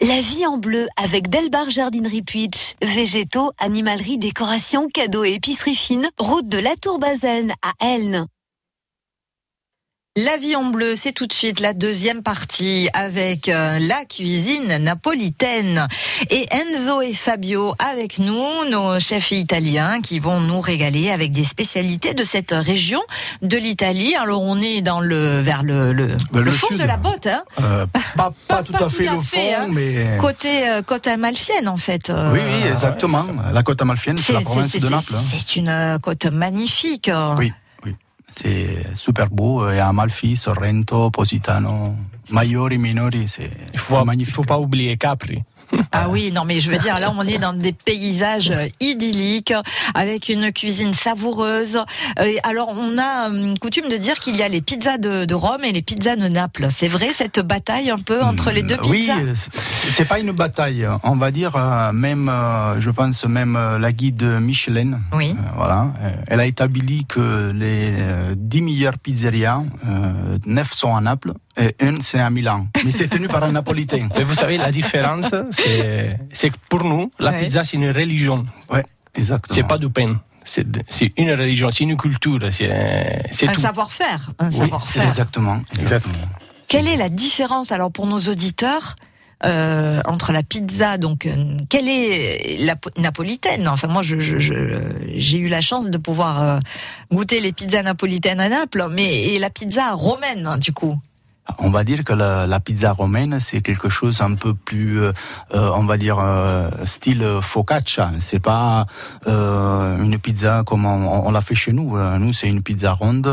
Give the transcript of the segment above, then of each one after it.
La... Vie en bleu avec Delbar Jardinerie Puitch. Végétaux, animalerie, décoration, cadeaux et épicerie fine. Route de la Tour Baselne à Elne. La vie en bleu, c'est tout de suite la deuxième partie avec euh, la cuisine napolitaine. Et Enzo et Fabio avec nous, nos chefs italiens qui vont nous régaler avec des spécialités de cette région de l'Italie. Alors on est dans le vers le, le, le fond sud. de la botte, hein Euh, pas, pas tout à fait tout à le fait, fond, hein. mais. côté euh, côte amalfienne en fait. euh, Oui, oui, exactement. la côte amalfienne, c'est la province de Naples. hein. C'est une côte magnifique. Oui, C'est super beau. Et Amalfi, Sorrento, Positano, Maiori, Minori, c'est magnifique. il faut pas oublier Capri. Ah oui, non mais je veux dire, là on est dans des paysages euh, idylliques, avec une cuisine savoureuse. Euh, alors on a hum, coutume de dire qu'il y a les pizzas de, de Rome et les pizzas de Naples. C'est vrai cette bataille un peu entre les deux Mm, Oui, pizzas c'est- pas une bataille. On va dire même, je pense même la guide Michelin. Oui. euh, voilà, elle a établi que les euh, 10 meilleures pizzerias, euh, 9 sont à Naples et une c'est à Milan. Mais c'est tenu par un Napolitain. Mais vous savez, la différence, c'est que pour nous, la Ouais. pizza, c'est une religion. Ouais, exactement. C'est pas du pain. C'est une religion, c'est une culture, c'est Un savoir-faire, un Oui, savoir-faire. exactement. exactement. Quelle est la différence alors pour nos auditeurs euh, entre la pizza, donc euh, quelle est la po- napolitaine? Enfin moi, je, je- je- j'ai eu la chance de pouvoir euh, goûter les pizzas napolitaines à Naples, mais et la pizza romaine hein, du coup. On va dire que la, la pizza romaine, c'est quelque chose un peu plus, euh, euh, on va dire, euh, style focaccia. C'est pas euh, une pizza comme on, on l'a fait chez nous. Euh, Nous, c'est une pizza ronde.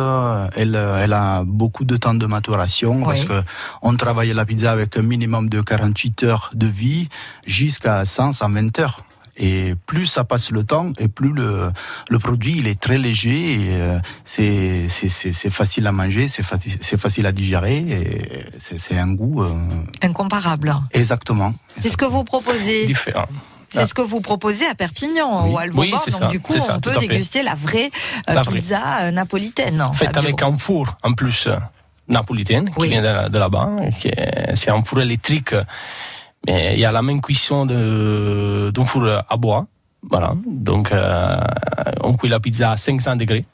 Elle, elle a beaucoup de temps de maturation parce Oui. que on travaille la pizza avec un minimum de 48 heures de vie jusqu'à 100, 120 heures. Et plus ça passe le temps, et plus le, le produit il est très léger, et euh, c'est c'est- c'est- c'est facile à manger, c'est faci- c'est facile à digérer, et c'est c'est un goût euh, Incomparable. exactement. C'est ce que vous proposez. différent. C'est ce que vous proposez à Perpignan Oui. ou à. Oui, donc ça, du coup, ça, on peut déguster la vraie euh, La vraie. pizza euh, napolitaine. Faite avec un four en plus euh, napolitain qui vient de, de là-bas. qui est- C'est un four électrique, il y a la même cuisson de- d'un four à bois. Voilà. Donc, euh, on cuit la pizza à 500 degrés.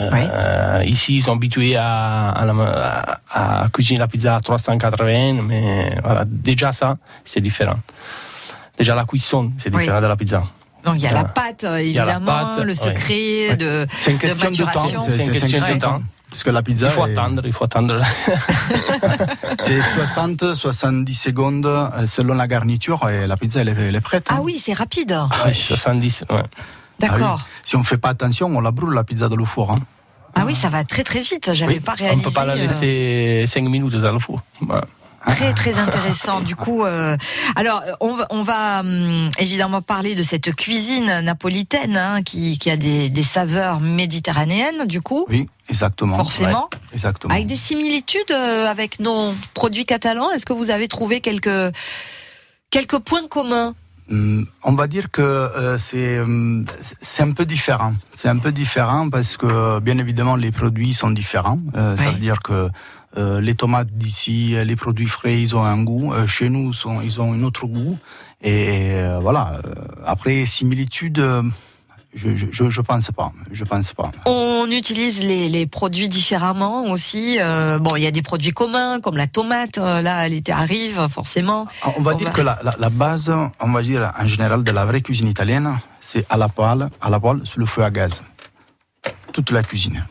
Euh, Ici, ils sont habitués à, à, la- à- à cuisiner la pizza à 380, mais voilà, déjà ça, c'est différent. Déjà la cuisson, c'est Oui. différent de la pizza. Donc il y a la pâte, a la évidemment, pâte, le secret Ouais. de. C'est une question de, temps. maturation. C'est une question de temps. Parce que la pizza, Il faut est- attendre, il faut attendre. c'est 60, 70 secondes euh, selon la garniture, et la pizza elle est, elle est prête. Ah hein. oui, c'est rapide. Ouais, 70, ouais. D'accord. Ah oui. Si on fait pas attention, on la brûle la pizza dans le four. hein. Ah oui, ça va très très vite. J'avais Oui, pas On réalisé. ne peut pas la euh, laisser 5 minutes dans le four. Voilà. Très très intéressant. Du coup, euh, alors on va, on va hum, évidemment parler de cette cuisine napolitaine hein, qui, qui a des, des saveurs méditerranéennes. Du coup, Oui, exactement. forcément, Exactement. avec des similitudes euh, avec nos produits catalans. Est-ce que vous avez trouvé quelques quelques points communs? Hum, On va dire que euh, c'est hum, c'est un peu différent. C'est un peu différent parce que bien évidemment les produits sont différents. Euh, Ça veut dire que euh, les tomates d'ici, les produits frais, ils ont un goût. Euh, chez nous, sont, ils ont un autre goût. Et euh, voilà. Euh, Après similitude, euh, je, je pense pas. Je pense pas. On utilise les, les produits différemment aussi. Euh, bon, il y a des produits communs comme la tomate. euh, Là, l'été arrive, forcément. On va On dire va- que la, la, la base, on va dire en général de la vraie cuisine italienne, c'est à la poêle, à la poêle sous le feu à gaz. Toute la cuisine.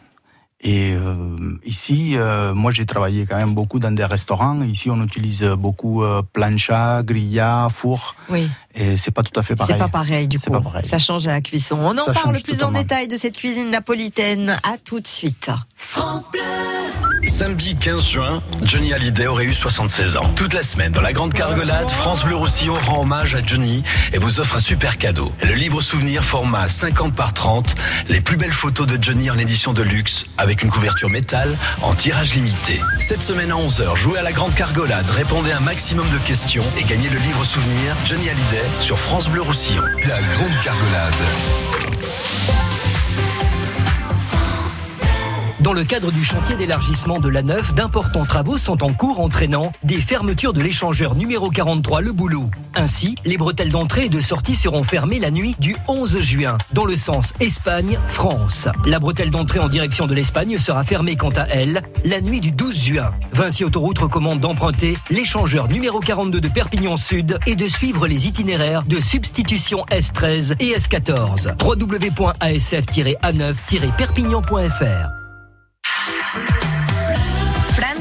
Et euh, ici, euh, moi j'ai travaillé quand même beaucoup dans des restaurants. Ici, on utilise beaucoup euh, plancha, grilla, four, Oui. Et c'est pas tout à fait pareil. C'est pas pareil du C'est coup. pas pareil. Ça change à la cuisson. On en Ça parle plus totalement. en détail de cette cuisine napolitaine. À tout de suite. Samedi 15 juin, Johnny Hallyday aurait eu 76 ans. Toute la semaine, dans la Grande Cargolade, France Bleu Roussillon rend hommage à Johnny et vous offre un super cadeau. Le livre souvenir format 50 par 30, les plus belles photos de Johnny en édition de luxe, avec une couverture métal en tirage limité. Cette semaine à 11h, jouez à la Grande Cargolade, répondez à un maximum de questions et gagnez le livre souvenir Johnny Hallyday sur France Bleu Roussillon. La Grande Cargolade. Dans le cadre du chantier d'élargissement de la Neuf, d'importants travaux sont en cours entraînant des fermetures de l'échangeur numéro 43 Le Boulot. Ainsi, les bretelles d'entrée et de sortie seront fermées la nuit du 11 juin, dans le sens Espagne-France. La bretelle d'entrée en direction de l'Espagne sera fermée quant à elle la nuit du 12 juin. Vinci Autoroute recommande d'emprunter l'échangeur numéro 42 de Perpignan Sud et de suivre les itinéraires de substitution S13 et S14. www.asf-a9-perpignan.fr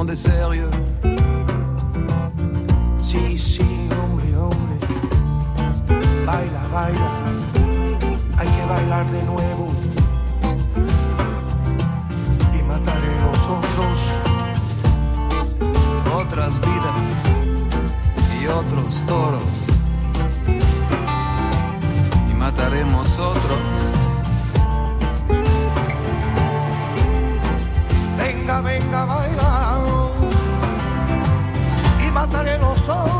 Monde est sérieux Sí, sí, hombre, hombre. Baila, baila. Hay que bailar de nuevo. Y mataré los otros. Otras vidas y otros toros. Y mataremos otros. Venga, venga. dejaré los.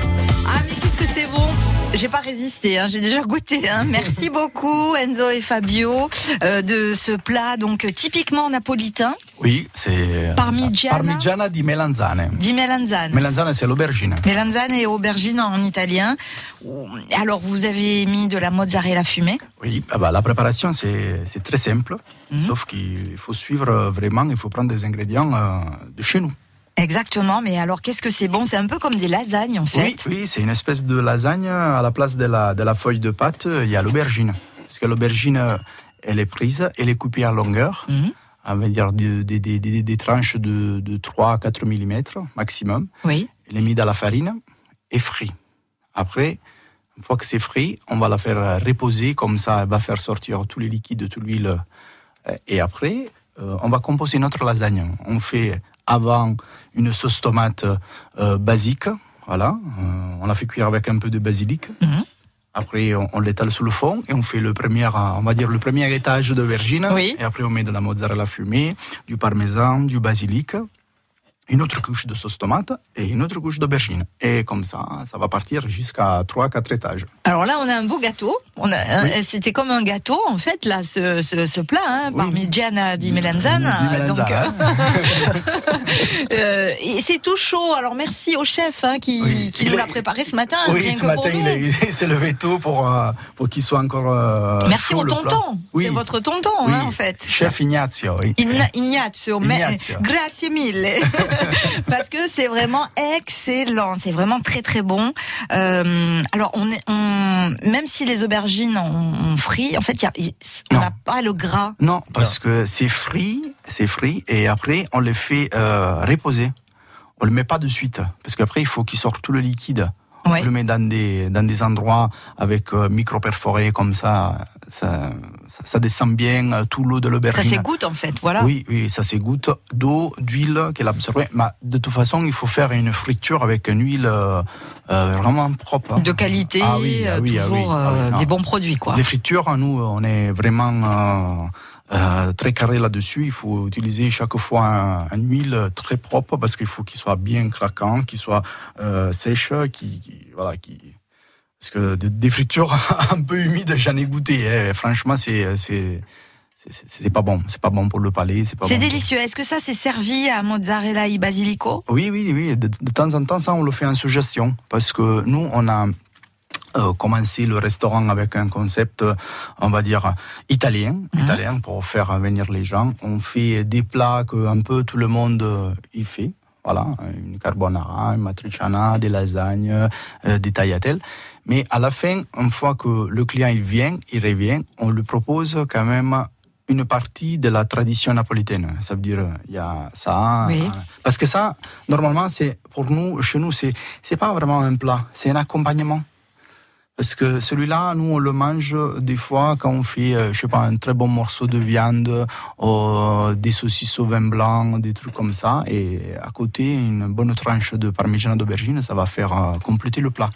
Ah qu'est-ce que c'est bon j'ai pas résisté, hein, j'ai déjà goûté. Hein. Merci beaucoup Enzo et Fabio euh, de ce plat donc typiquement napolitain. Oui, c'est Parmigiana. Parmigiana di melanzane. Di melanzane. Melanzane, c'est l'aubergine. Melanzane et aubergine en italien. Alors vous avez mis de la mozzarella fumée. Oui, ah bah, la préparation c'est très simple, Mhm. sauf qu'il faut suivre vraiment, il faut prendre des ingrédients euh, de chez nous. Exactement, mais alors qu'est-ce que c'est bon? C'est un peu comme des lasagnes en fait. Oui, oui c'est une espèce de lasagne. À la place de la, de la feuille de pâte, il y a l'aubergine. Parce que l'aubergine, elle est prise, elle est coupée en longueur, Mhm. on va dire des, des- des- des- tranches de, de 3 à 4 mm maximum. Oui. Elle est mise dans la farine et frit. Après, une fois que c'est frit, on va la faire reposer, comme ça, elle va faire sortir tous les liquides, toute l'huile. Euh, Et après, euh, on va composer notre lasagne. On fait avant une sauce tomate euh, basique, voilà. Euh, on la fait cuire avec un peu de basilic. Mhm. Après, on, on l'étale sous le fond et on fait le premier, on va dire le premier étage d'aubergine. Oui. Et après, on met de la mozzarella fumée, du parmesan, du basilic, une autre couche de sauce tomate et une autre couche d'aubergine. Et comme ça, ça va partir jusqu'à 3-4 étages. Alors là, on a un beau gâteau. On a, un- C'était comme un gâteau, en fait, là, ce, ce, ce plat, hein, Parmigiana di Melanzane. Di melanzane. Donc, euh, c'est tout chaud. Alors merci au chef hein, qui, Oui, qui il nous l'a préparé ce matin. oui, rien ce que pour matin, nous. il, est- il s'est levé tôt pour, euh, pour qu'il soit encore. euh, Merci chaud, au tonton. Oui. C'est votre tonton, Oui, hein, en fait. Chef Ignazio, Ignazio, mais Ignazio. grazie mille. Parce que c'est vraiment excellent, c'est vraiment très très bon. Euh, alors on est, on, même si les aubergines on, on frit, en fait, il y a- on n'a pas le gras. Non, parce que c'est frit, c'est frit, et après, on les fait euh, reposer. On le met pas de suite, parce qu'après, il faut qu'il sorte tout le liquide. Ouais. On le met dans des, dans des endroits avec euh, micro-perforés, comme ça, ça, ça, ça descend bien euh, tout l'eau de Ça l'aubergine. s'égoutte en fait, voilà. Oui, oui, ça s'égoutte d'eau, d'huile qu'elle absorbe. Mais de toute façon, il faut faire une friture avec une huile euh, vraiment propre. De qualité, Ah oui, ah oui, ah oui, toujours ah des bons produits, quoi. Les fritures, nous, on est vraiment euh, très carré là-dessus. Il faut utiliser chaque fois un, huile très propre parce qu'il faut qu'il soit bien craquant, qu'il soit euh, sèche, qui, qui- voilà, qui. Parce que des, des fritures un peu humides, j'en ai goûté. hein. Franchement, c'est c'est pas bon. C'est pas bon pour le palais. C'est bon. délicieux. Est-ce que ça c'est servi à mozzarella et basilico? Oui, oui, oui. De, de temps en temps, ça, on le fait en suggestion. Parce que nous, on a euh, commencé le restaurant avec un concept, euh, on va dire, italien, Mhm. italien pour faire venir les gens. On fait des plats que un peu tout le monde euh, y fait. Voilà, une carbonara, une matriciana, des lasagnes, euh, des tagliatelles. Mais à la fin, une fois que le client il vient, il revient, on lui propose quand même une partie de la tradition napolitaine. Ça veut dire, il y a ça. Oui. Parce que ça, normalement, c'est pour nous, chez nous, c'est c'est pas vraiment un plat, c'est un accompagnement. Parce que celui-là, nous, on le mange des fois quand on fait, euh, je sais pas, un très bon morceau de viande, euh, des saucisses au vin blanc, des trucs comme ça. Et à côté, une bonne tranche de parmigiano d'aubergine, ça va faire euh, compléter le plat.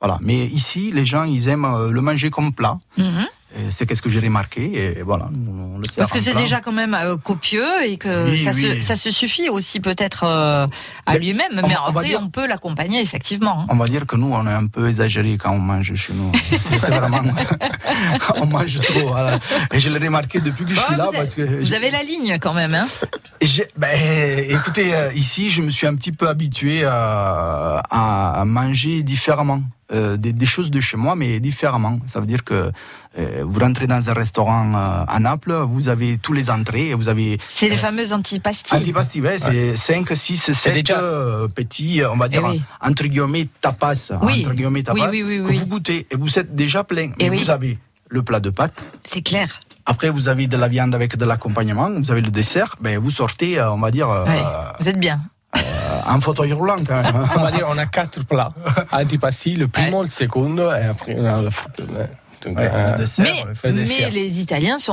Voilà. Mais ici, les gens, ils aiment le manger comme plat. Mhm. C'est qu'est-ce que j'ai remarqué. Et voilà, on le sert Parce que c'est déjà quand même euh, copieux et que Oui, ça, Se, oui. ça se suffit aussi peut-être euh, à lui-même. on- Mais on après, dire- on peut l'accompagner effectivement. hein. On va dire que nous, on est un peu exagéré quand on mange chez nous. C'est vraiment. on mange trop. voilà. Et je l'ai remarqué depuis que je suis là. vous, avez, parce que vous je- avez la ligne quand même. Hein ben, écoutez, euh, ici, je me suis un petit peu habitué à manger différemment. Euh, des, des choses de chez moi, mais différemment. Ça veut dire que euh, vous rentrez dans un restaurant euh, à Naples, vous avez tous les entrées, et vous avez c'est les fameuses antipastilles. Antipasti, ouais, c'est 5, 6, 7 déjà- petits, on va dire, Eh oui. entre guillemets, tapas. Oui. Entre guillemets, tapas, Oui, oui, oui, que vous goûtez et vous êtes déjà plein. Eh oui. vous avez le plat de pâtes, C'est clair. après vous avez de la viande avec de l'accompagnement, vous avez le dessert, ben, vous sortez, on va dire, euh. Vous êtes bien. En fauteuil roulant quand même. hein. On va dire on a quatre plats. Antipasti, le primo, le secondo et après on a le foot. Donc, Ouais, euh, le dessert, Mais, le les Italiens sont,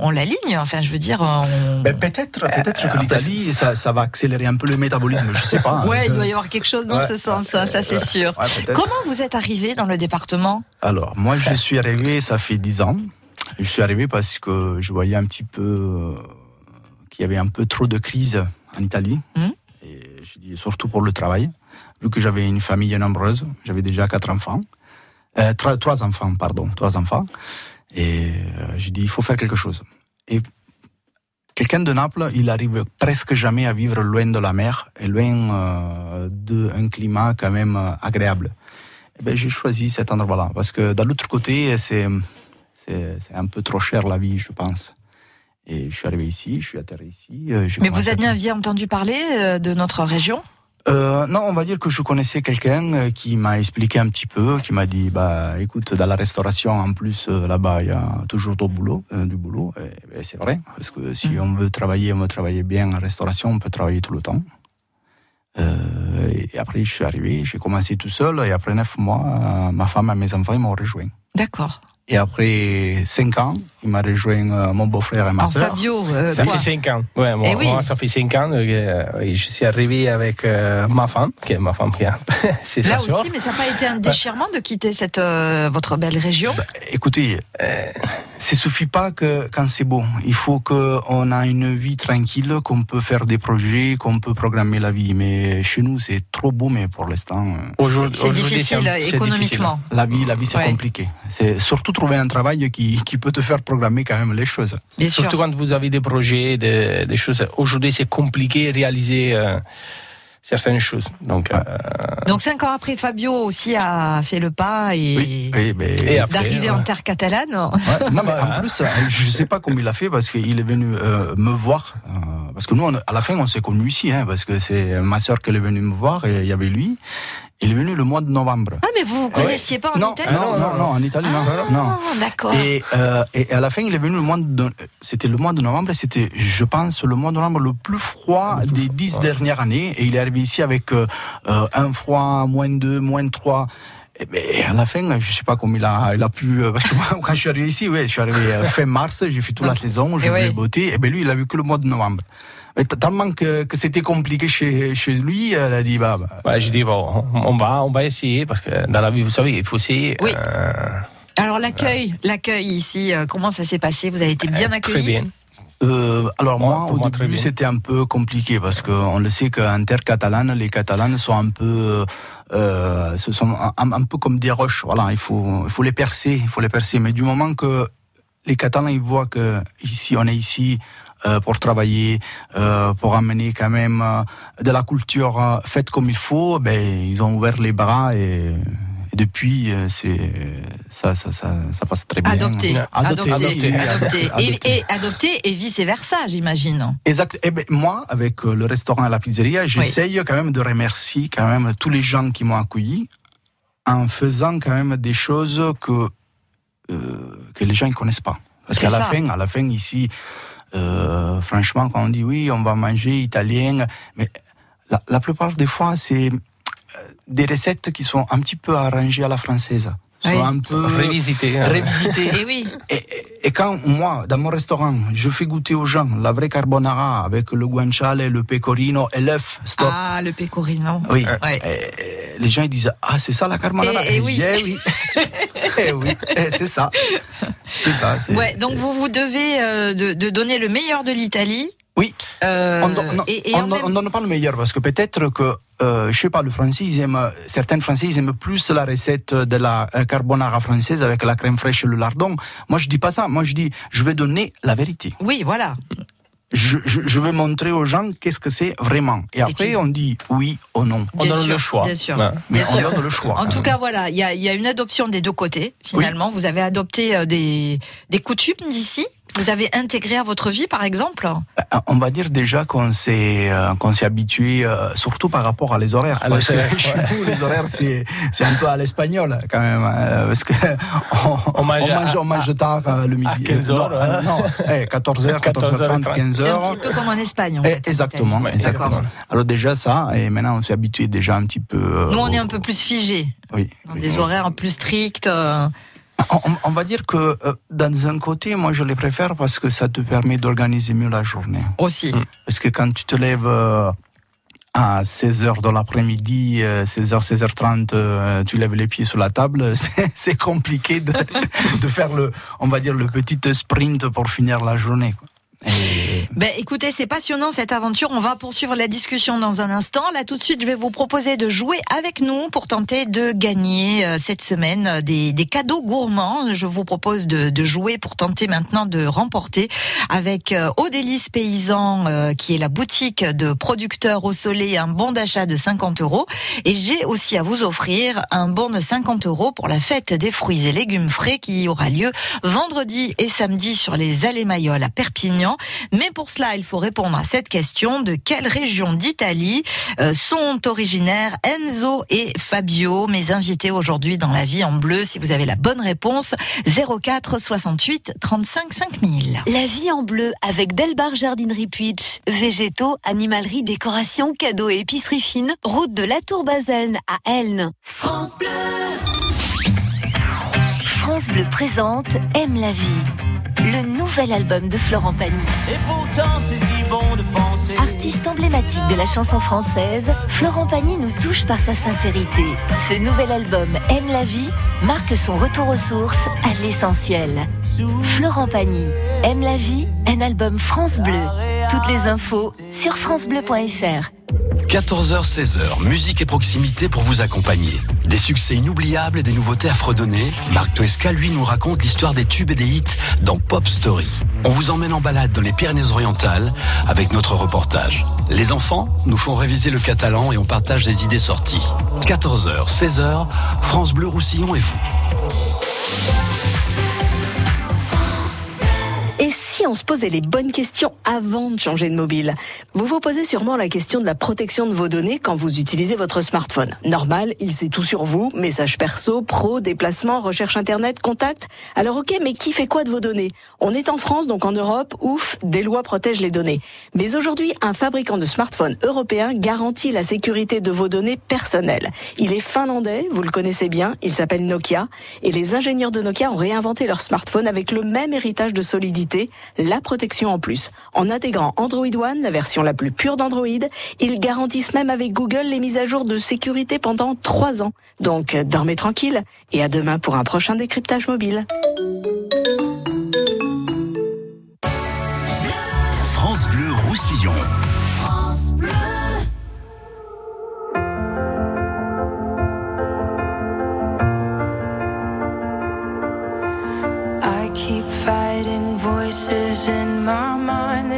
ont la ligne. Enfin, je veux dire. on- Ben, peut-être peut-être que l'Italie, ça, ça va accélérer un peu le métabolisme, je sais pas. Ouais, il doit y avoir quelque chose dans Ouais. ce sens, hein, ça c'est sûr. Ouais. Comment vous êtes arrivé dans le département? Alors, moi, je suis arrivé, ça fait 10 ans. Je suis arrivé parce que je voyais un petit peu euh, qu'il y avait un peu trop de crise en Italie. Mhm. Je dis surtout pour le travail, vu que j'avais une famille nombreuse, j'avais déjà quatre enfants, euh, trois, enfants, pardon, trois enfants. Et euh, j'ai dit, il faut faire quelque chose. Et quelqu'un de Naples, il arrive presque jamais à vivre loin de la mer et loin euh, d'un climat quand même agréable. Eh ben, j'ai choisi cet endroit-là parce que de l'autre côté, c'est c'est un peu trop cher la vie, je pense. Et je suis arrivé ici, je suis atterri ici. euh, Mais vous aviez entendu parler euh, de notre région? Euh, non, on va dire que je connaissais quelqu'un qui m'a expliqué un petit peu, qui m'a dit, bah, écoute, dans la restauration, en plus, là-bas, il y a toujours du boulot, euh, du boulot. Et, et c'est vrai, parce que si Mhm. on veut travailler, on veut travailler bien en restauration, on peut travailler tout le temps. Euh, et après, je suis arrivé, j'ai commencé tout seul, et après neuf mois, ma femme et mes enfants m'ont rejoint. D'accord. Et après cinq ans, il m'a rejoint euh, mon beau-frère et ma sœur. Fabio, euh, Ça quoi fait 5 ans. Ouais, moi, Eh oui. moi, ça fait 5 ans euh, et je suis arrivé avec euh, ma femme, qui est ma femme qui a- c'est Là sœur. aussi, mais ça n'a pas été un déchirement de quitter cette euh, votre belle région? Écoutez, euh, ça suffit pas que quand c'est beau. Il faut qu'on a une vie tranquille, qu'on peut faire des projets, qu'on peut programmer la vie. Mais chez nous, c'est trop beau, mais pour l'instant, euh, Aujourd'hui- C'est difficile économiquement. la vie, la vie, c'est Ouais. compliqué. C'est surtout trouver un travail qui, qui peut te faire programmer quand même les choses. Bien Surtout sûr. quand vous avez des projets, des, des choses. Aujourd'hui, c'est compliqué de réaliser euh, certaines choses. Donc, euh, Donc cinq ans après, Fabio aussi a fait le pas et Oui, oui, mais Et après, d'arriver ouais. en terre catalane. Ouais, non, mais en plus, euh, je sais pas comment il a fait parce qu'il est venu euh, me voir. euh, parce que nous, on- à la fin, on s'est connus ici, hein, parce que c'est ma soeur qui est venue me voir et il y avait lui. Il est venu le mois de novembre. Ah mais vous vous connaissiez pas en non, Italie non, non, non, en Italie, non. non. Ah, d'accord. Et, euh, et à la fin, il est venu le mois de, c'était le mois de novembre, et c'était, je pense, le mois de novembre le plus froid des dix dernières années. Et il est arrivé ici avec euh, euh, un froid, moins deux, moins trois. Et ben, à la fin, je sais pas comment il a, il a pu. euh, Parce que moi, quand je suis arrivé ici, ouais, je suis arrivé euh, fin mars, j'ai fait toute la saison, et j'ai vu ouais. les beautés. Et ben lui, il a vu que le mois de novembre. T- tellement que, que c'était compliqué chez, chez lui, elle a dit bah, bah, ouais, je dis, bon, on va, on va essayer, parce que dans la vie, vous savez, il faut essayer. Oui. euh, Alors l'accueil, l'accueil ici, euh, comment ça s'est passé? Vous avez été bien Très accueilli? bien. Euh, alors Moi, au moi, très début, c'était un peu compliqué parce qu'on le sait qu'en terre catalane, les Catalanes sont un peu, euh, ce sont un, un peu comme des roches. Voilà, il faut, il faut les percer, il faut les percer. Mais du moment que les Catalans ils voient que ici, on est ici euh, pour travailler, euh, pour amener quand même euh, de la culture euh, faite comme il faut, ben ils ont ouvert les bras et, et depuis, euh, c'est ça, ça, ça, ça passe très bien. Adopté, Adopté, adopté, adopté. Et, et adopté et vice versa, j'imagine. Exact. Eh ben, moi, avec euh, le restaurant et la pizzeria, j'essaye quand même de remercier quand même tous les gens qui m'ont accueilli en faisant quand même des choses que euh, que les gens ne connaissent pas. Parce qu'à la fin, à la fin ici, euh, franchement, quand on dit oui, on va manger italien, mais la, la plupart des fois, c'est euh, des recettes qui sont un petit peu arrangées à la française. Sont Oui. un peu Révisiter. hein. révisitées. Et oui, Et, quand moi, dans mon restaurant, je fais goûter aux gens la vraie carbonara avec le guanciale, le pecorino et l'œuf, stop. ah le pecorino. Oui. Ouais. Et- et les gens ils disent ah c'est ça la carbonara. Et- et je oui. Eh oui. Eh oui. Eh, c'est ça. Ouais, donc vous vous devez euh, de, de donner le meilleur de l'Italie. Oui. Euh, on donne, non, et, et on en donne- même- on donne pas le meilleur parce que peut-être que, euh, je sais pas, le français, ils aiment, certains français, ils aiment plus la recette de la euh, carbonara française avec la crème fraîche et le lardon. Moi, je dis pas ça. Moi, je dis, je vais donner la vérité. Oui, voilà. Je, je, je vais montrer aux gens qu'est-ce que c'est vraiment. Et après, puis- on dit oui ou non. On Bien donne sûr, le choix. bien sûr. Ouais. Mais Bien on sûr. donne le choix. En tout même. cas, voilà, il y a, il y a une adoption des deux côtés. Finalement, vous avez adopté euh, des, des coutumes d'ici. Vous avez intégré à votre vie, par exemple. Euh, On va dire déjà qu'on s'est euh, qu'on s'est habitué, euh, surtout par rapport à les horaires. À parce les que horaires, chez ouais. nous, les horaires, c'est c'est un peu à l'espagnol quand même. euh, parce que on, On mange on mange, à- on mange tard le midi. à 15 Euh, non, heures, euh, hein. non, eh, 14h, 14h30, 15h. C'est un petit peu comme en Espagne, en Eh, fait. en exactement. D'accord. Alors déjà ça, et maintenant on s'est habitué déjà un petit peu. Nous, on est un peu plus figé, oui, dans oui. des horaires plus stricts. On, on va dire que euh, dans un côté, moi je les préfère parce que ça te permet d'organiser mieux la journée. aussi. Mm. Parce que quand tu te lèves euh, à 16h de l'après-midi, euh, 16h, 16h30, euh, tu lèves les pieds sur la table, c'est- c'est compliqué de, de faire le, on va dire, le petit sprint pour finir la journée. quoi. Ben, écoutez, c'est passionnant cette aventure. On va poursuivre la discussion dans un instant. Là, tout de suite, je vais vous proposer de jouer avec nous pour tenter de gagner euh, cette semaine euh, des, des cadeaux gourmands. Je vous propose de, de, jouer pour tenter maintenant de remporter avec euh, Odélis Paysan, qui est la boutique de producteurs au soleil, un bon d'achat de 50 euros. Et j'ai aussi à vous offrir un bon de 50 euros pour la fête des fruits et légumes frais qui aura lieu vendredi et samedi sur les allées Mayol à Perpignan. Mais pour cela, il faut répondre à cette question de quelle région d'Italie euh, sont originaires Enzo et Fabio, mes invités aujourd'hui dans la vie en bleu. Si vous avez la bonne réponse, 04 68 35 5000. La vie en bleu avec Delbar Jardinerie Puitch. Végétaux, animalerie, décoration, cadeaux et épicerie fine. Route de la Tour Baselne à Elne. France Bleu. France Bleu présente Aime la vie le nouvel album de Florent Pagny. Et pourtant, c'est si bon de penser. Artiste emblématique de la chanson française, Florent Pagny nous touche par sa sincérité. Ce nouvel album Aime la vie marque son retour aux sources, à l'essentiel. Florent Pagny, Aime la vie, un album France Bleu. Toutes les infos sur francebleu.fr. 14h-16h, musique et proximité pour vous accompagner. Des succès inoubliables et des nouveautés à fredonner. Marc Toesca, lui, nous raconte l'histoire des tubes et des hits dans Pop Story. On vous emmène en balade dans les Pyrénées-Orientales avec notre reportage. Les enfants nous font réviser le catalan et on partage des idées sorties. 14h, 16h, France Bleu Roussillon et vous. On se posait les bonnes questions avant de changer de mobile Vous vous posez sûrement la question de la protection de vos données quand vous utilisez votre smartphone. Normal, il sait tout sur vous, messages perso, pro, déplacements, recherche internet, contact. Alors ok, mais qui fait quoi de vos données? On est en France, donc en Europe, ouf, des lois protègent les données. Mais aujourd'hui, un fabricant de smartphones européen garantit la sécurité de vos données personnelles. Il est finlandais, vous le connaissez bien, il s'appelle Nokia, et les ingénieurs de Nokia ont réinventé leur smartphone avec le même héritage de solidité, la protection en plus. En intégrant Android One, la version la plus pure d'Android, ils garantissent même avec Google les mises à jour de sécurité pendant trois ans. Donc, dormez tranquille et à demain pour un prochain décryptage mobile. France Bleu Roussillon.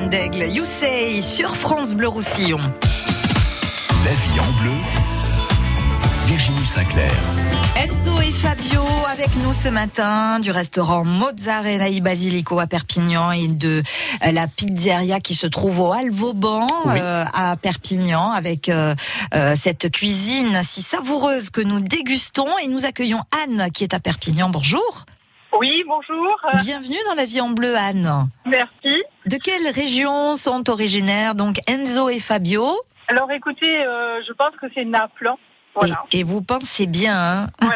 Lorraine Daigle, You Say sur France Bleu Roussillon. La vie en bleu, Virginie Sinclair. Enzo et Fabio avec nous ce matin du restaurant Mozzarella i Basilico à Perpignan et de euh, la pizzeria qui se trouve au Alvauban euh, à Perpignan avec euh, euh, cette cuisine si savoureuse que nous dégustons et nous accueillons Anne qui est à Perpignan. Bonjour. Oui, bonjour. Bienvenue dans la vie en bleu Anne. Merci. De quelle région sont originaires donc Enzo et Fabio? Alors écoutez, euh, je pense que c'est Naples. Voilà. et, et vous pensez bien hein?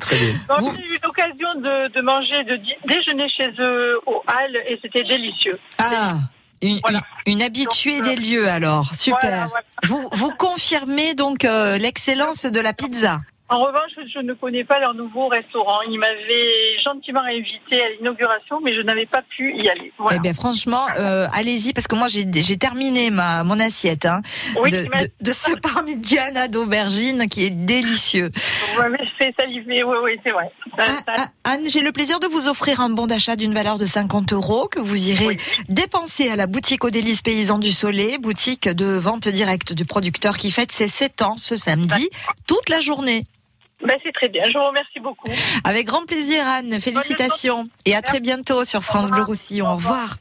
Très bien. Donc, J'ai eu l'occasion de, de manger, de déjeuner chez eux au Hall et c'était délicieux. Ah, une, Voilà. une- une habituée Donc, euh, des lieux alors, super. Voilà, voilà. Vous, vous confirmez donc euh, l'excellence de la pizza? En revanche, je ne connais pas leur nouveau restaurant. Ils m'avaient gentiment invité à l'inauguration, mais je n'avais pas pu y aller. Voilà. Eh bien franchement, euh, allez-y parce que moi j'ai terminé ma mon assiette hein, Oui, de, de, de ce parmigiana d'aubergine qui est délicieux. Vous m'avez fait saliver, oui, oui, c'est vrai. Ça- Ah, ça- ah, Anne, j'ai le plaisir de vous offrir un bon d'achat d'une valeur de 50 euros que vous irez Oui. dépenser à la boutique aux délices paysans du Soleil, boutique de vente directe du producteur qui fête ses 7 ans ce samedi, toute la journée. Ben, c'est très bien. Je vous remercie beaucoup. Avec grand plaisir, Anne. Félicitations. Et à très bientôt sur France Bleu Roussillon. Au revoir.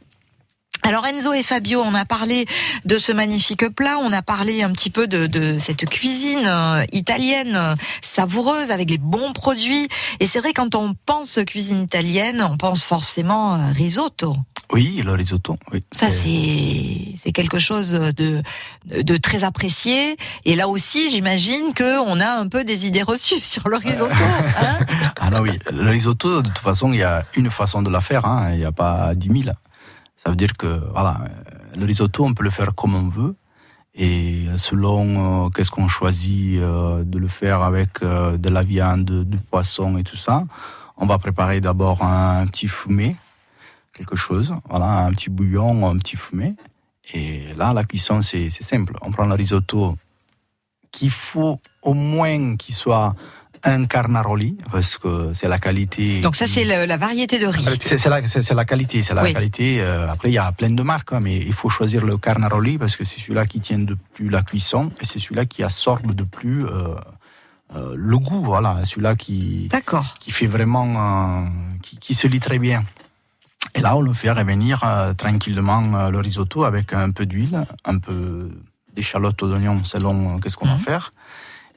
Alors Enzo et Fabio, on a parlé de ce magnifique plat, on a parlé un petit peu de, de cette cuisine euh, italienne euh, savoureuse avec les bons produits. Et c'est vrai quand on pense cuisine italienne, on pense forcément euh, risotto. Oui, le risotto. Oui. Ça c'est c'est quelque chose de, de très apprécié. Et là aussi, j'imagine que on a un peu des idées reçues sur le risotto. hein Ah non, oui. Le risotto, de toute façon, il y a une façon de la faire. hein. Il n'y a pas 10 000. Ça veut dire que, voilà, le risotto, on peut le faire comme on veut. Et selon euh, qu'est-ce qu'on choisit euh, de le faire avec euh, de la viande, du poisson et tout ça, on va préparer d'abord un petit fumé, quelque chose, voilà, un petit bouillon, un petit fumé. Et là, la cuisson, c'est simple. On prend le risotto qu'il faut au moins qu'il soit un carnaroli, parce que c'est la qualité. Donc ça c'est la variété de riz. C'est c'est la, la qualité, c'est la Oui. qualité. euh, après, il y a plein de marques, hein, mais il faut choisir le carnaroli parce que c'est celui-là qui tient de plus la cuisson et c'est celui-là qui absorbe de plus euh, euh, le goût. Voilà, celui-là qui, qui fait vraiment, euh, qui, qui se lit très bien. Et là, on le fait revenir euh, tranquillement euh, le risotto avec un peu d'huile, un peu d'échalote d'oignon selon euh, qu'est-ce qu'on va Mhm. faire.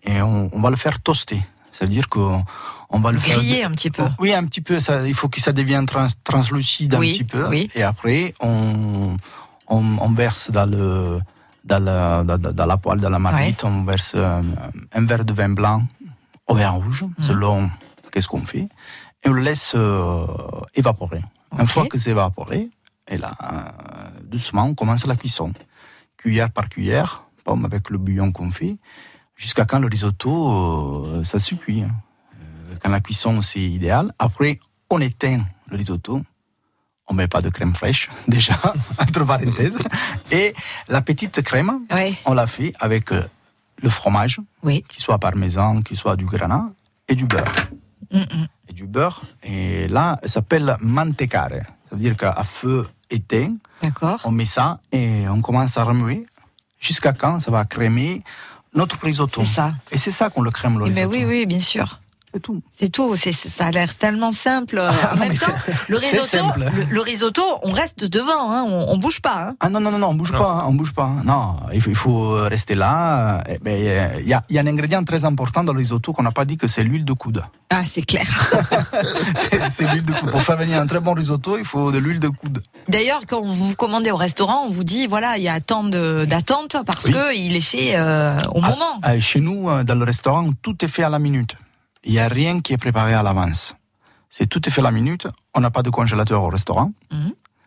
Et on, on va le faire toaster. Ça veut dire qu'on on va le faire Griller un petit peu. oui, un petit peu. Ça, il faut que ça devienne trans- translucide Oui, un petit peu. oui. Et après, on, on, on verse dans, le, dans, la, dans, dans la poêle, dans la marmite, on verse un, un verre de vin blanc au vin rouge, Mhm. selon qu'est-ce qu'on fait. Et on le laisse euh, évaporer. Une fois que c'est évaporé, et là, euh, doucement, on commence la cuisson. Cuillère par cuillère, pomme avec le bouillon qu'on fait, jusqu'à quand le risotto, euh, ça se cuit. hein. Euh, Quand la cuisson, c'est idéal. Après, on éteint le risotto. On met pas de crème fraîche, déjà, entre parenthèses. Et la petite crème, on la fait avec euh, le fromage, Oui. qu'il soit parmesan, qu'il soit du granat, et du beurre. Mm, mm. Et du beurre. Et là, ça s'appelle mantecare. Ça veut dire qu'à feu éteint, on met ça et on commence à remuer jusqu'à quand ça va crémer notre risotto. C'est ça. Et c'est ça qu'on le crème le Mais oui, oui, bien sûr. C'est tout. C'est tout. C'est, ça a l'air tellement simple. en non, même temps, le risotto, simple. le, le risotto, on reste devant. Hein, on, on bouge pas. Hein. Ah non, non, non, non, on bouge Non. pas, hein, on bouge pas. Non, il faut, il faut rester là. Eh Il y, a, il y a un ingrédient très important dans le risotto qu'on n'a pas dit que c'est l'huile de coude. Ah, c'est clair. C'est c'est l'huile de coude. Pour faire venir un très bon risotto, il faut de l'huile de coude. D'ailleurs, quand vous vous commandez au restaurant, on vous dit voilà, il y a tant de- d'attente parce Oui. que il est fait euh, au Ah, moment. ah, chez nous, euh, dans le restaurant, tout est fait à la minute. Il n'y a rien qui est préparé à l'avance. C'est tout est fait la minute. On n'a pas de congélateur au restaurant.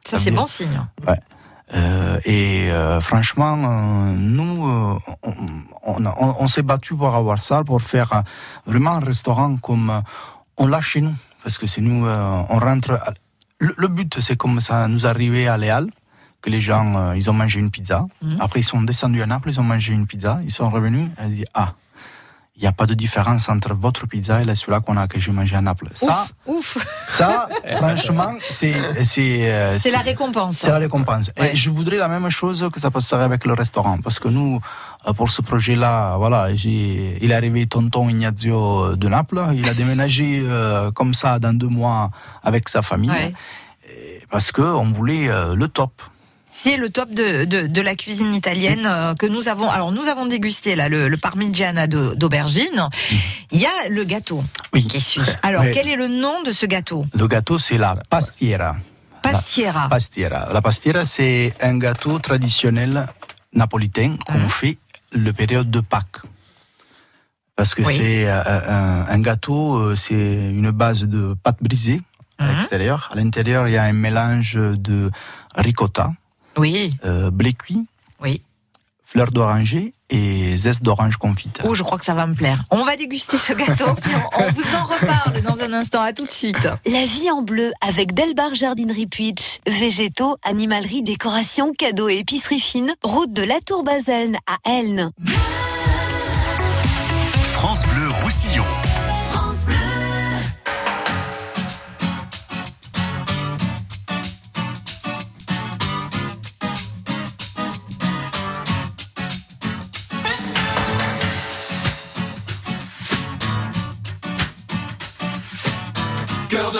Ça, ça c'est bon signe. Euh, et euh, franchement, euh, nous, on, on, on- on s'est battu pour avoir ça, pour faire vraiment un restaurant comme on l'a chez nous. Parce que c'est nous, on rentre. à- Le, le but, c'est comme ça nous arrivait à Léal, que les gens, ils ont mangé une pizza. Mhm. Après, ils sont descendus à Naples, ils ont mangé une pizza. Ils sont revenus, ils ont dit Ah, il n'y a pas de différence entre votre pizza et celui-là qu'on a que j'ai mangé à Naples. Ça, ouf, ça, franchement, c'est c'est euh, c'est la récompense. C'est la récompense. Et je voudrais la même chose que ça passerait avec le restaurant, parce que nous, euh, pour ce projet-là, voilà, il est arrivé Tonton Ignazio de Naples, il a déménagé euh, comme ça dans deux mois avec sa famille, parce que on voulait le top c'est le top de, de, la cuisine italienne euh, que nous avons. Alors nous avons dégusté là le, le parmigiana d'aubergine. Il y a le gâteau qui suit. Alors quel est le nom de ce gâteau? Le gâteau c'est la pastiera. Pastiera. La pastiera. La pastiera c'est un gâteau traditionnel napolitain qu'on hein? fait le période de Pâques. Parce que c'est euh, un, un, gâteau, euh, c'est une base de pâte brisée à hein? l'extérieur. À l'intérieur, il y a un mélange de ricotta, oui. Euh, blé cuit. Oui. Fleur d'oranger et zeste d'orange confite. Oh, je crois que ça va me plaire. On va déguster ce gâteau, puis on, vous en reparle dans un instant. À tout de suite. La vie en bleu avec Delbar Jardinerie Puitch. Végétaux, animalerie, décoration, cadeaux et épicerie fine. Route de la Tour Baselne à Elne. France Bleu Roussillon. Cœur de.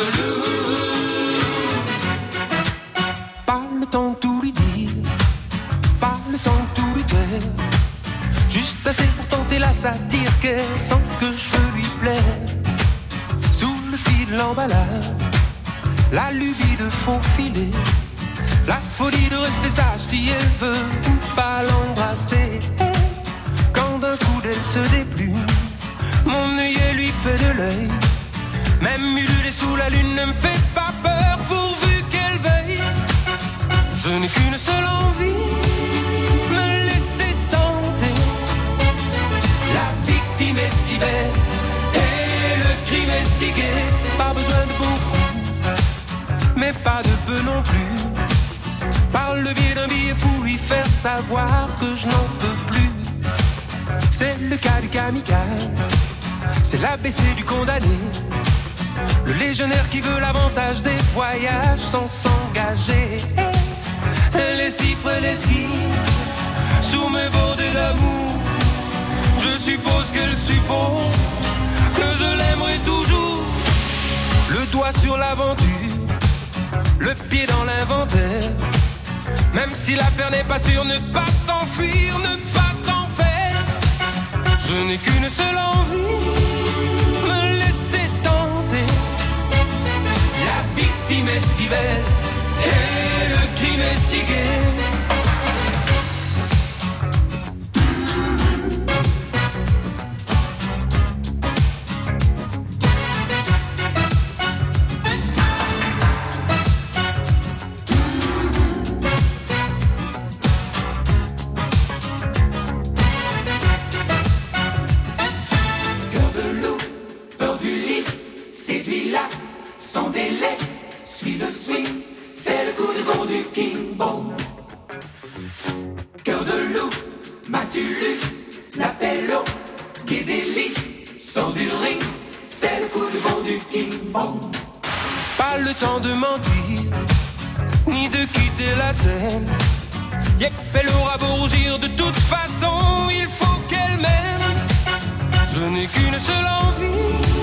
Pas le temps tout lui dire, pas le temps tout lui faire. Juste assez pour tenter la satire qu'elle sent que je veux lui plaire. Sous le fil de l'emballage, la lubie de faufiler. La folie de rester sage si elle veut pas l'embrasser. Quand d'un coup d'elle se déplume, mon œil lui fait de l'œil. Même ululer sous la lune ne me fait pas peur pourvu qu'elle veille. Je n'ai qu'une seule envie, me laisser tenter. La victime est si belle et le crime est si gai. Pas besoin de beaucoup, mais pas de peu non plus. Par le biais d'un billet fou, lui faire savoir que je n'en peux plus. C'est le cas du kamikaze, c'est l'ABC du condamné. Le légionnaire qui veut l'avantage des voyages sans s'engager. Les cifres et les sous mes bordées d'amour. Je suppose qu'elle suppose que je l'aimerai toujours. Le doigt sur l'aventure, le pied dans l'inventaire. Même si l'affaire n'est pas sûre, ne pas s'enfuir, ne pas s'en faire. Je n'ai qu'une seule envie qui m'est si belle et le qui m'est si gai. sans délai suis le suis, c'est le coup de gros du Kimbo. Cœur de loup, m'as-tu lu? L'appello, guédéli, sans du ring, c'est le coup de gros du Kimbo. Pas le temps de mentir, ni de quitter la scène. Yep, elle aura beau rougir, de toute façon, il faut qu'elle m'aime. Je n'ai qu'une seule envie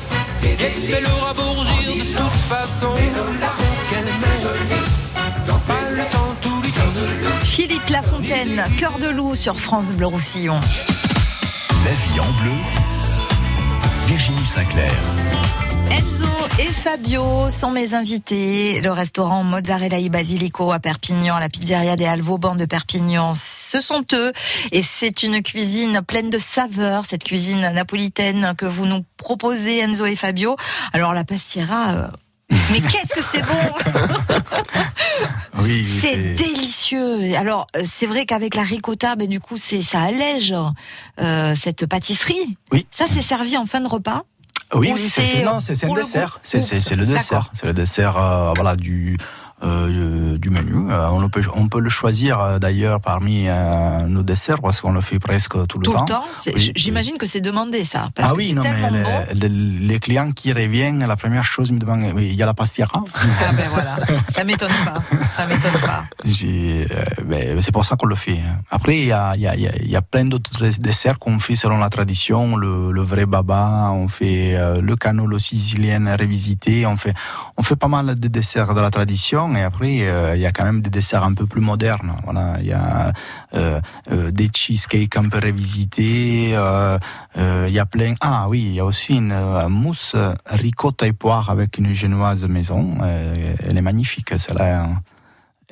Philippe Lafontaine, Cœur de loup sur France Bleu Roussillon. La vie en bleu, Virginie Sinclair. Enzo et Fabio sont mes invités. Le restaurant Mozzarella e Basilico à Perpignan, la pizzeria des Alvauban de Perpignan ce sont eux. Et c'est une cuisine pleine de saveurs, cette cuisine napolitaine que vous nous proposez, Enzo et Fabio. Alors la pastiera, euh, mais qu'est-ce que c'est bon Oui, C'est délicieux. Alors euh, c'est vrai qu'avec la ricotta, ben du coup c'est ça allège euh, cette pâtisserie. Oui. Ça c'est servi en fin de repas. Oui, Ou oui, c'est, le dessert. C'est le dessert. C'est le dessert, voilà, du euh, du menu. Euh, on, le peut, on peut le choisir euh, d'ailleurs parmi euh, nos desserts parce qu'on le fait presque tout le Tout temps. le temps. Oui. J'imagine que c'est demandé ça, parce ah que oui, non, mais les, bon. les- les clients qui reviennent, la première chose, ils me demandent, il y a la pastiera Ah ben voilà, ça m'étonne pas. Ça m'étonne pas. Euh, ben, c'est pour ça qu'on le fait. Après, il y a, il y, a, il y a- il y a plein d'autres desserts qu'on fait selon la tradition. Le, le vrai baba, on fait le canolo sicilien revisité. On fait, on fait pas mal de desserts de la tradition. Et après, euh, il y a quand même des desserts un peu plus modernes. Voilà, il y a euh, euh, des cheesecakes un peu revisités. il y a plein. Ah oui, il y a aussi une mousse ricotta et poire avec une génoise maison. Elle est magnifique, celle-là.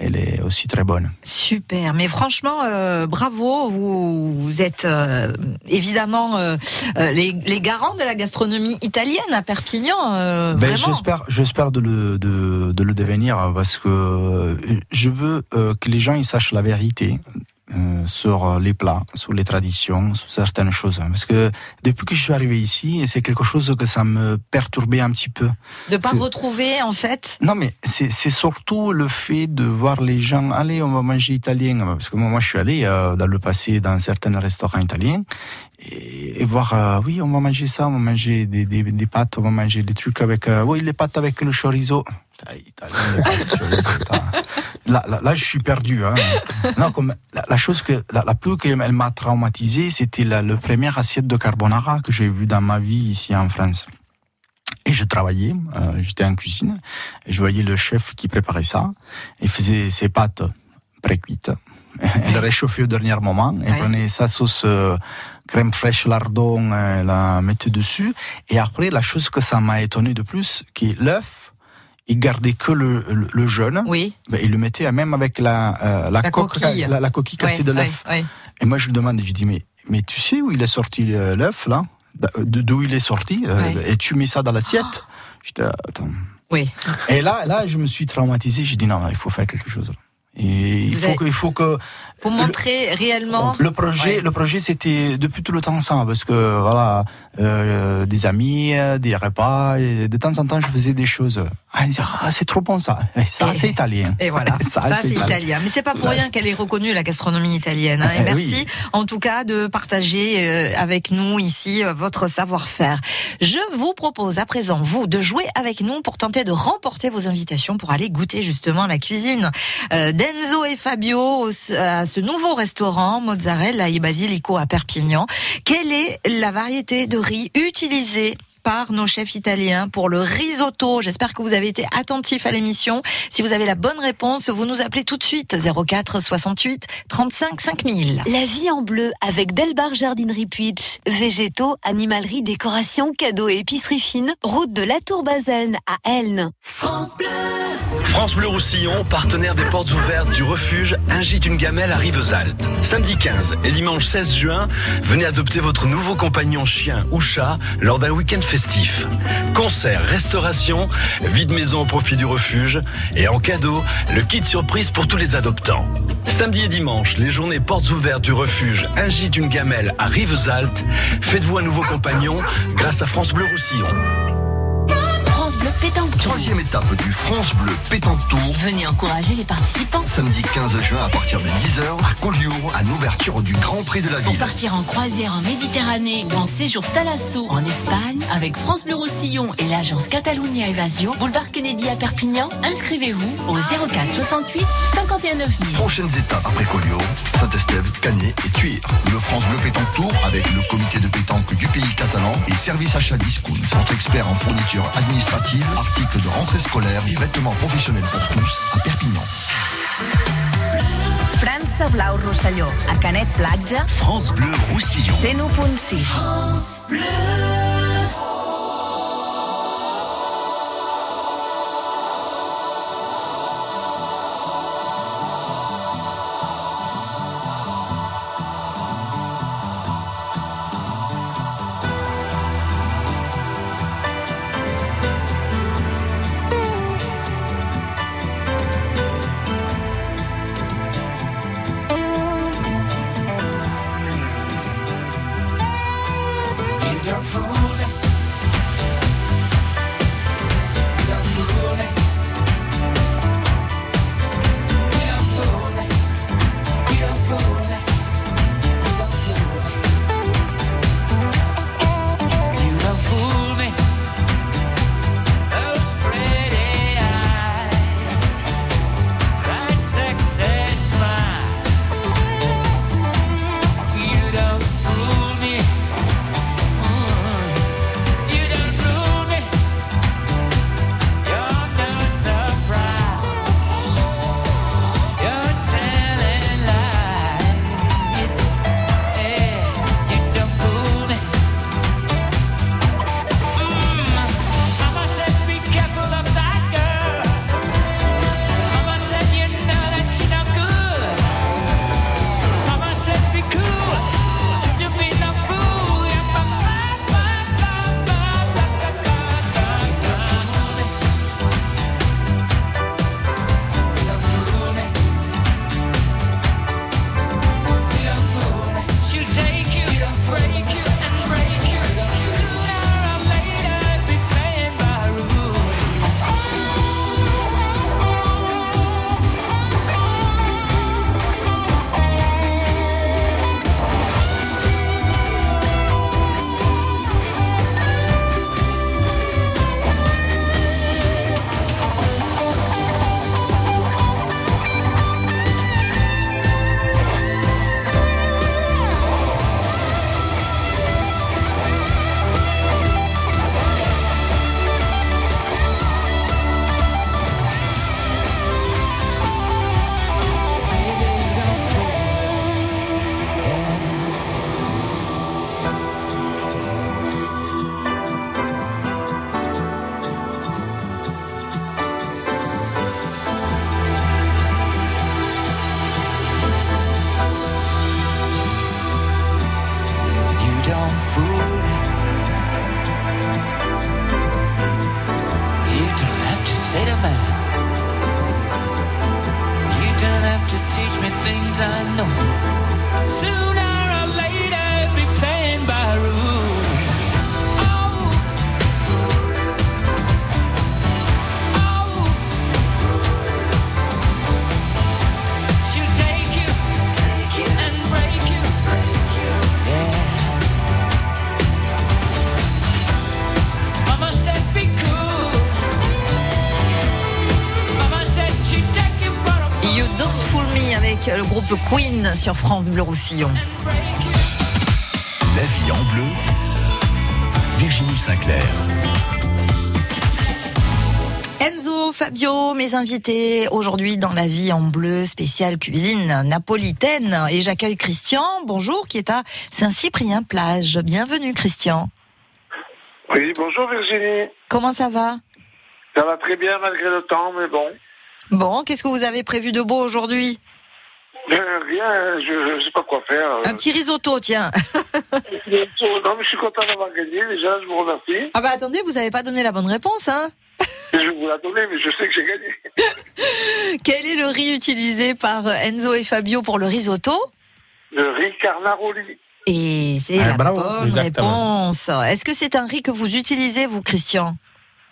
Elle est aussi très bonne. Super, mais franchement, euh, bravo, vous, vous êtes euh, évidemment euh, les, les garants de la gastronomie italienne à Perpignan. Ben, j'espère, j'espère de le, de, de le devenir parce que je veux que les gens ils sachent la vérité euh, sur les plats, sur les traditions, sur certaines choses. Parce que depuis que je suis arrivé ici, c'est quelque chose que ça me perturbait un petit peu. De pas retrouver en fait. Non, mais c'est c'est surtout le fait de voir les gens, allez, on va manger italien. Parce que moi, moi je suis allé euh, dans le passé dans certains restaurants italiens et, et voir, euh, oui, on va manger ça, on va manger des, des, des pâtes, on va manger des trucs avec, euh, oui, les pâtes avec le chorizo. Là, là, là, je suis perdu. Hein. Non, comme la, la chose que la, la plus qu'elle m'a traumatisé, c'était la, le premier assiette de carbonara que j'ai vu dans ma vie ici en France. Et je travaillais, euh, j'étais en cuisine, et je voyais le chef qui préparait ça. Il faisait ses pâtes pré-cuites. Elle réchauffait au dernier moment. Ouais. prenait sa sauce euh, crème fraîche lardon, euh, la mettait dessus. Et après, la chose que ça m'a étonné de plus, qui est l'œuf, il gardait que le, le, le jaune. Oui. Ben, il le mettait même avec la, euh, la, La coque- coquille. la, la coquille cassée Ouais, de l'œuf. ouais. Et moi, je lui demande, je dis, mais, mais tu sais où il est sorti euh, l'œuf, là? D'où il est sorti euh. Et tu mets ça dans l'assiette? Je dis, attends. Oui. Et là, là, je me suis traumatisé. J'ai dit, non, il faut faire quelque chose. Et il Vous faut, avez- que, il faut que. Pour montrer réellement. Le projet, Ouais. le projet, c'était depuis tout le temps ça, parce que voilà, euh, des amis, euh, des repas, et de temps en temps, je faisais des choses. Ah, ah, c'est trop bon ça, ça c'est italien. Et voilà, ça, c'est italien. Mais c'est pas pour Ouais. rien qu'elle est reconnue la gastronomie italienne. hein. Et Eh merci oui. en tout cas de partager euh, avec nous ici votre savoir-faire. Je vous propose à présent vous de jouer avec nous pour tenter de remporter vos invitations pour aller goûter justement la cuisine d'Enzo et Fabio à ce nouveau restaurant Mozzarella et Basilico à Perpignan. Quelle est la variété de riz utilisée? Par nos chefs italiens pour le risotto. J'espère que vous avez été attentifs à l'émission. Si vous avez la bonne réponse, vous nous appelez tout de suite 04 68 35 5000. La vie en bleu avec Delbar Jardinerie Puitch. Végétaux, animalerie, décoration, cadeaux et épicerie fine. Route de la Tour Baselne à Elne. France Bleu. France Bleu Roussillon, partenaire des portes ouvertes du refuge Un gîte une gamelle à Rivesaltes. Samedi 15 et dimanche 16 juin, venez adopter votre nouveau compagnon chien ou chat lors d'un week-end festif. Concert, restauration, vide maison au profit du refuge et en cadeau, le kit surprise pour tous les adoptants. Samedi et dimanche, les journées portes ouvertes du refuge Un gîte une gamelle à Rivesaltes. Faites-vous un nouveau compagnon grâce à France Bleu Roussillon. Bleu Pétanque Tour. Troisième étape du France Bleu Pétanque Tour. Venez encourager les participants. Samedi 15 juin à partir de 10h à Collioure, à l'ouverture du Grand Prix de la Pour ville. partir en croisière en Méditerranée ou en séjour Thalasso en Espagne avec France Bleu Roussillon et l'agence Catalunya Evasio, boulevard Kennedy à Perpignan, inscrivez-vous au 04 68 51 9000. Prochaines étapes après Collioure, Saint-Estève, Canet et Tuire. Le France Bleu Pétanque Tour avec le comité de pétanque du pays catalan et service achat discount. Notre expert en fourniture administrative, articles de rentrée scolaire et vêtements professionnels pour tous à Perpignan. França Blau Rosselló, a Canet Platja, France Bleu Roussillon. 101.6. say things I know. Queen sur France Bleu Roussillon. La vie en bleu, Virginie Sinclair. Enzo, Fabio, mes invités aujourd'hui dans la vie en bleu spéciale cuisine napolitaine et j'accueille Christian, bonjour, qui est à Saint-Cyprien-Plage. Bienvenue Christian. Oui, bonjour Virginie. Comment ça va? Ça va très bien malgré le temps, mais bon. Bon, qu'est-ce que vous avez prévu de beau aujourd'hui? Euh, Rien, je ne sais pas quoi faire. Un petit risotto, tiens. Non, mais je suis content d'avoir gagné déjà, je vous remercie. Ah bah attendez, vous n'avez pas donné la bonne réponse, hein Je vous la donner, mais je sais que j'ai gagné. Quel est le riz utilisé par Enzo et Fabio pour le risotto? Le riz Carnaroli. Et c'est Ah, la bravo. bonne Exactement. réponse. Est-ce que c'est un riz que vous utilisez, vous, Christian?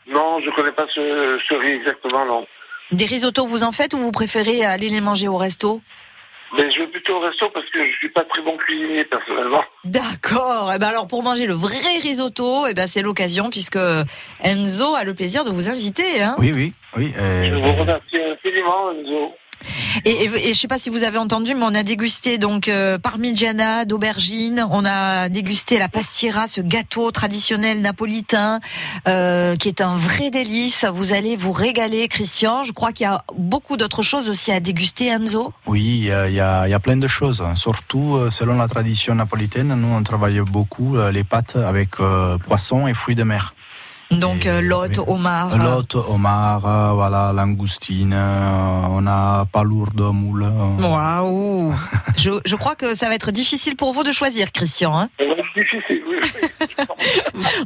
Non, je connais pas ce, ce riz exactement, non. Des risottos, vous en faites ou vous préférez aller les manger au resto? Mais je vais plutôt au resto parce que je suis pas très bon cuisinier personnellement. D'accord. Eh ben alors pour manger le vrai risotto, eh ben c'est l'occasion puisque Enzo a le plaisir de vous inviter. Hein Oui, oui, oui. euh, Je vous remercie infiniment, Enzo. Et, et, et je sais pas si vous avez entendu, mais on a dégusté donc euh, parmigiana d'aubergine. On a dégusté la pastiera, ce gâteau traditionnel napolitain euh, qui est un vrai délice. Vous allez vous régaler, Christian. Je crois qu'il y a beaucoup d'autres choses aussi à déguster, Enzo. Oui, il y, y a- plein de choses. Surtout, euh, selon la tradition napolitaine, nous, on travaille beaucoup les pâtes avec poissons et fruits de mer. Donc euh, l'hôte, homard. L'hôte, homard, euh, voilà, langoustine, euh, on a palourde, moule. euh. Waouh je, je crois que ça va être difficile pour vous de choisir, Christian. hein. Difficile, oui.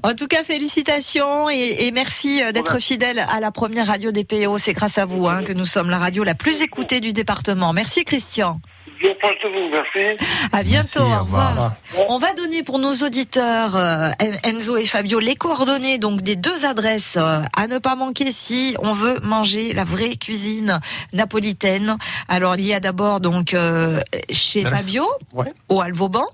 En tout cas, félicitations et, et merci euh, d'être fidèle à la première radio des PO. C'est grâce à vous hein, que nous sommes la radio la plus écoutée du département. Merci Christian. Bien proche de vous, merci. À bientôt. Merci, au au revoir. revoir. On va donner pour nos auditeurs euh, En- Enzo et Fabio les coordonnées donc des deux adresses euh, à ne pas manquer si on veut manger la vraie cuisine napolitaine. Alors il y a d'abord donc euh, chez Fabio Ouais. au Alvoban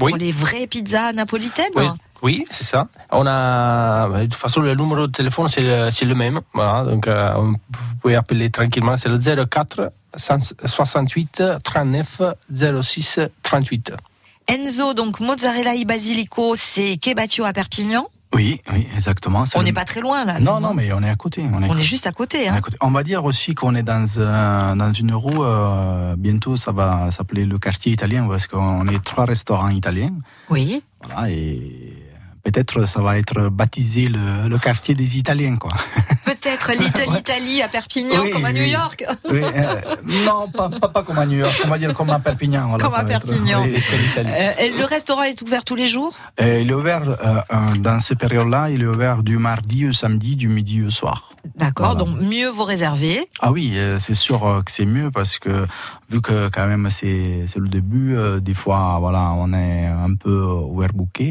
Oui. pour les vraies pizzas napolitaines. Oui, oui, c'est ça. On a, de toute façon, le numéro de téléphone, c'est le, même. Voilà, donc, euh, vous pouvez appeler tranquillement. C'est le 04 68 39 06 38. Enzo, donc mozzarella e basilico, c'est Kebatio à Perpignan. Oui, oui, exactement. On le- n'est pas très loin là. Non, non, mais on est à côté. On est, On est juste à côté. on est Hein. à côté. On va dire aussi qu'on est dans, un- dans une roue, euh, bientôt ça va s'appeler le quartier italien parce qu'on est trois restaurants italiens. Oui. Voilà, et peut-être ça va être baptisé le, le quartier des Italiens, quoi. Peut-être Little Italy à Perpignan Oui, comme à New oui. York. Oui, euh, non, pas, pas, pas comme à New York, on va dire comme à Perpignan. voilà, Comme à être- Perpignan. Euh, et le restaurant est ouvert tous les jours? Euh, il est ouvert dans ces périodes-là, il est ouvert du mardi au samedi, du midi au soir. D'accord, Voilà. donc mieux vous réserver. Ah oui, euh, c'est sûr euh, que c'est mieux parce que vu que quand même c'est c'est le début, euh, des fois voilà on est un peu overbooké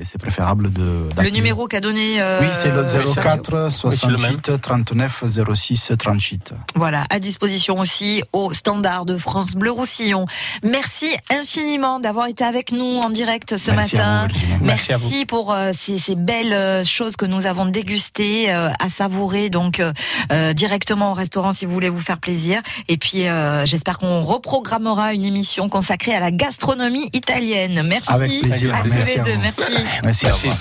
et c'est préférable de. Le numéro qu'a donné. euh, Oui, c'est le 04 Oui, c'est le même. 68 39 06 38. Voilà, à disposition aussi au standard de France Bleu Roussillon. Merci infiniment d'avoir été avec nous en direct ce Merci à matin. vous. Merci à vous. Merci pour euh, ces, ces belles choses que nous avons dégustées, euh, à savourer donc euh, euh, directement au restaurant si vous voulez vous faire plaisir. Et puis euh, j'espère qu'on reprogrammera une émission consacrée à la gastronomie italienne. Merci Avec plaisir. à tous Merci les deux. Merci. Merci. revoir.